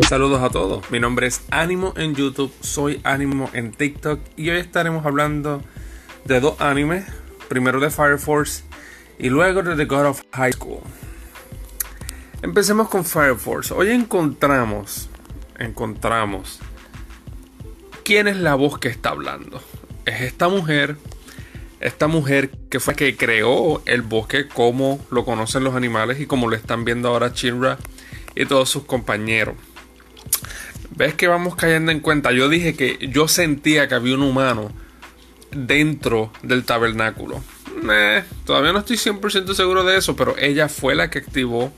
Saludos a todos, mi nombre es Ánimo en YouTube, soy Ánimo en TikTok y hoy estaremos hablando de dos animes, primero de Fire Force y luego de The God of High School. Empecemos con Fire Force. Hoy encontramos, encontramos quién es la voz que está hablando. Es esta mujer, esta mujer que fue la que creó el bosque como lo conocen los animales y como lo están viendo ahora Shinra y todos sus compañeros. Ves que vamos cayendo en cuenta. Yo dije que yo sentía que había un humano dentro del tabernáculo. todavía no estoy 100% seguro de eso, pero ella fue la que activó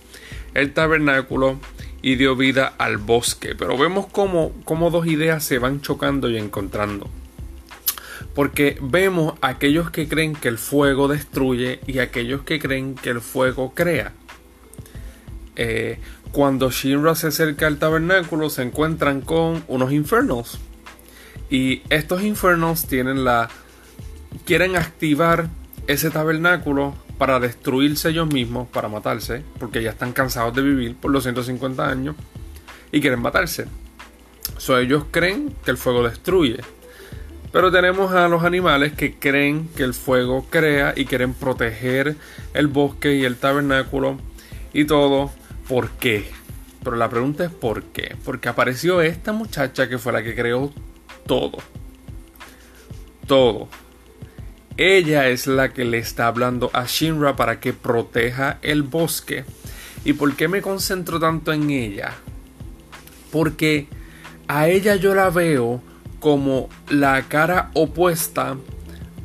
el tabernáculo y dio vida al bosque. Pero vemos cómo, cómo dos ideas se van chocando y encontrando. Porque vemos aquellos que creen que el fuego destruye y aquellos que creen que el fuego crea. Eh, cuando Shinra se acerca al tabernáculo se encuentran con unos infernos. Y estos infernos tienen la... quieren activar ese tabernáculo para destruirse ellos mismos, para matarse, porque ya están cansados de vivir por los 150 años y quieren matarse. So, ellos creen que el fuego destruye. Pero tenemos a los animales que creen que el fuego crea y quieren proteger el bosque y el tabernáculo y todo ¿Por qué? Pero la pregunta es ¿por qué? Porque apareció esta muchacha que fue la que creó todo. Todo. Ella es la que le está hablando a Shinra para que proteja el bosque. ¿Y por qué me concentro tanto en ella? Porque a ella yo la veo como la cara opuesta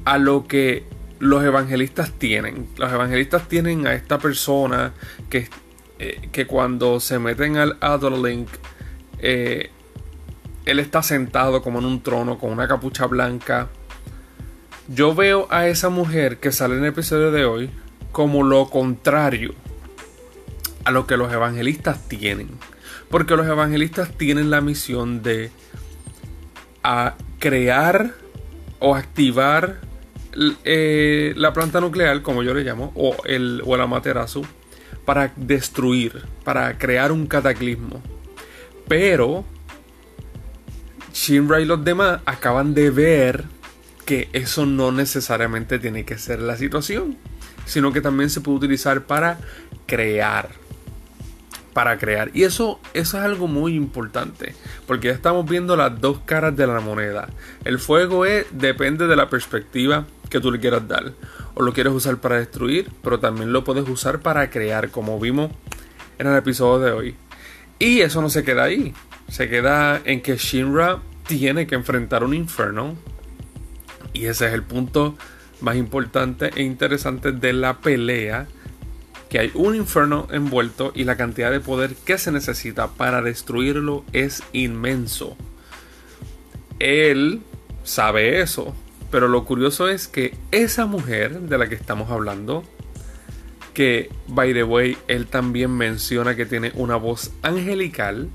a lo que los evangelistas tienen. Los evangelistas tienen a esta persona que eh, que cuando se meten al Adderlink, eh, él está sentado como en un trono con una capucha blanca. Yo veo a esa mujer que sale en el episodio de hoy como lo contrario a lo que los evangelistas tienen. Porque los evangelistas tienen la misión de a crear o activar eh, la planta nuclear, como yo le llamo, o el, o el para destruir, para crear un cataclismo. Pero Shinra y los demás acaban de ver que eso no necesariamente tiene que ser la situación, sino que también se puede utilizar para crear. Para crear. Y eso, eso es algo muy importante, porque ya estamos viendo las dos caras de la moneda. El fuego es, depende de la perspectiva que tú le quieras dar o lo quieres usar para destruir, pero también lo puedes usar para crear, como vimos en el episodio de hoy. Y eso no se queda ahí, se queda en que Shinra tiene que enfrentar un infierno. Y ese es el punto más importante e interesante de la pelea. Que hay un infierno envuelto y la cantidad de poder que se necesita para destruirlo es inmenso. Él sabe eso, pero lo curioso es que esa mujer de la que estamos hablando, que by the way, él también menciona que tiene una voz angelical,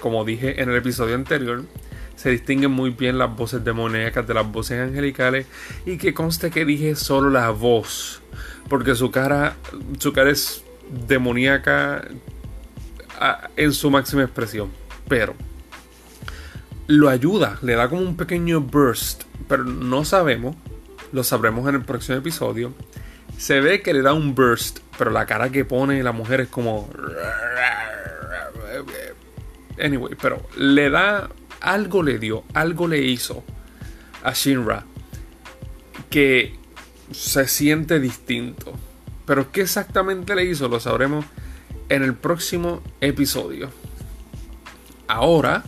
como dije en el episodio anterior, se distinguen muy bien las voces demoníacas de las voces angelicales y que conste que dije solo la voz, porque su cara, su cara es demoníaca en su máxima expresión, pero lo ayuda, le da como un pequeño burst pero no sabemos, lo sabremos en el próximo episodio. Se ve que le da un burst, pero la cara que pone la mujer es como... Anyway, pero le da... Algo le dio, algo le hizo a Shinra que se siente distinto. Pero qué exactamente le hizo lo sabremos en el próximo episodio. Ahora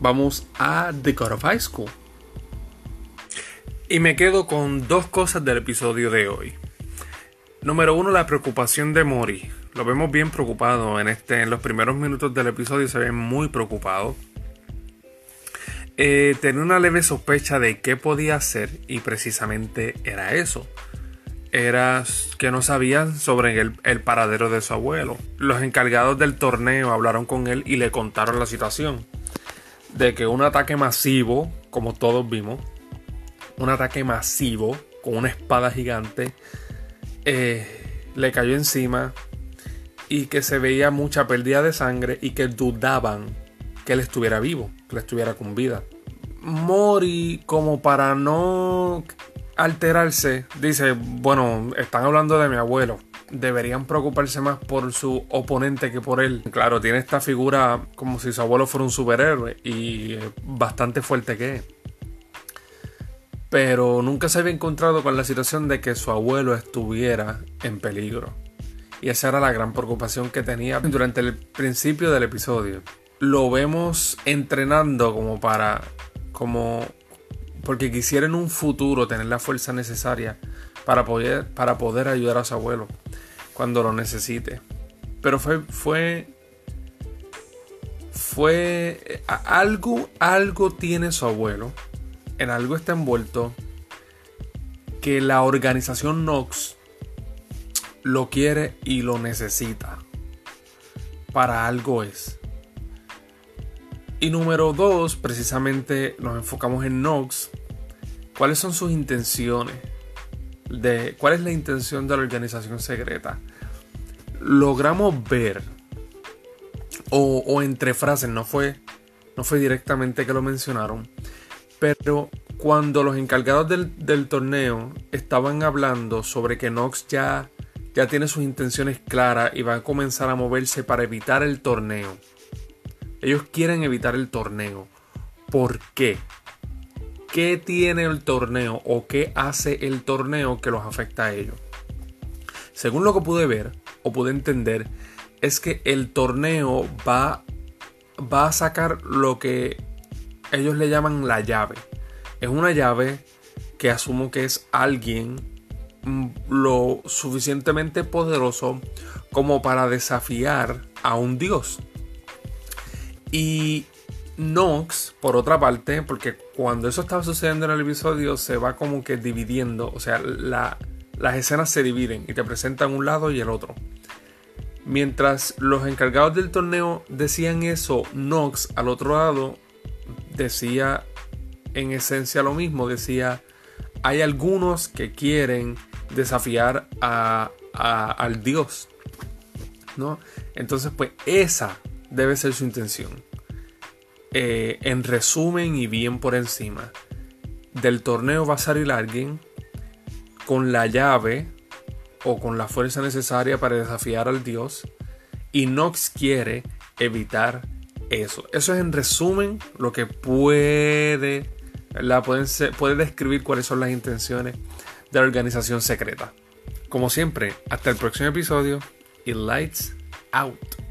vamos a The God of High School. Y me quedo con dos cosas del episodio de hoy. Número uno, la preocupación de Mori. Lo vemos bien preocupado en este. En los primeros minutos del episodio se ve muy preocupado. Eh, tenía una leve sospecha de qué podía hacer y precisamente era eso. Era que no sabían sobre el, el paradero de su abuelo. Los encargados del torneo hablaron con él y le contaron la situación. De que un ataque masivo, como todos vimos, un ataque masivo con una espada gigante. Eh, le cayó encima y que se veía mucha pérdida de sangre y que dudaban que él estuviera vivo, que él estuviera con vida. Mori, como para no alterarse, dice, bueno, están hablando de mi abuelo, deberían preocuparse más por su oponente que por él. Claro, tiene esta figura como si su abuelo fuera un superhéroe y bastante fuerte que es. Pero nunca se había encontrado con la situación de que su abuelo estuviera en peligro. Y esa era la gran preocupación que tenía durante el principio del episodio. Lo vemos entrenando como para como porque quisiera en un futuro tener la fuerza necesaria para poder, para poder ayudar a su abuelo cuando lo necesite. Pero fue, fue, fue, algo, algo tiene su abuelo, en algo está envuelto, que la organización Nox lo quiere y lo necesita. Para algo es. Y número dos, precisamente nos enfocamos en Nox. ¿Cuáles son sus intenciones? De, ¿Cuál es la intención de la organización secreta? Logramos ver, o, entre frases, no fue, no fue directamente que lo mencionaron, pero cuando los encargados del, torneo estaban hablando sobre que Nox ya, ya tiene sus intenciones claras y va a comenzar a moverse para evitar el torneo ellos quieren evitar el torneo. ¿Por qué? ¿Qué tiene el torneo o qué hace el torneo que los afecta a ellos? Según lo que pude ver o pude entender, es que el torneo va, va a sacar lo que ellos le llaman la llave. Es una llave que asumo que es alguien mm, lo suficientemente poderoso como para desafiar a un dios. Y Nox, por otra parte, porque cuando eso estaba sucediendo en el episodio, se va como que dividiendo, o sea, las escenas se dividen y te presentan un lado y el otro. Mientras los encargados del torneo decían eso, Nox al otro lado decía en esencia lo mismo, decía, hay algunos que quieren desafiar al dios, ¿no? Entonces, pues esa debe ser su intención. Eh, en resumen y bien por encima, del torneo va a salir alguien con la llave o con la fuerza necesaria para desafiar al dios y Nox quiere evitar eso. Eso es en resumen lo que puede, la pueden puede describir cuáles son las intenciones de la organización secreta. Como siempre, hasta el próximo episodio y lights out.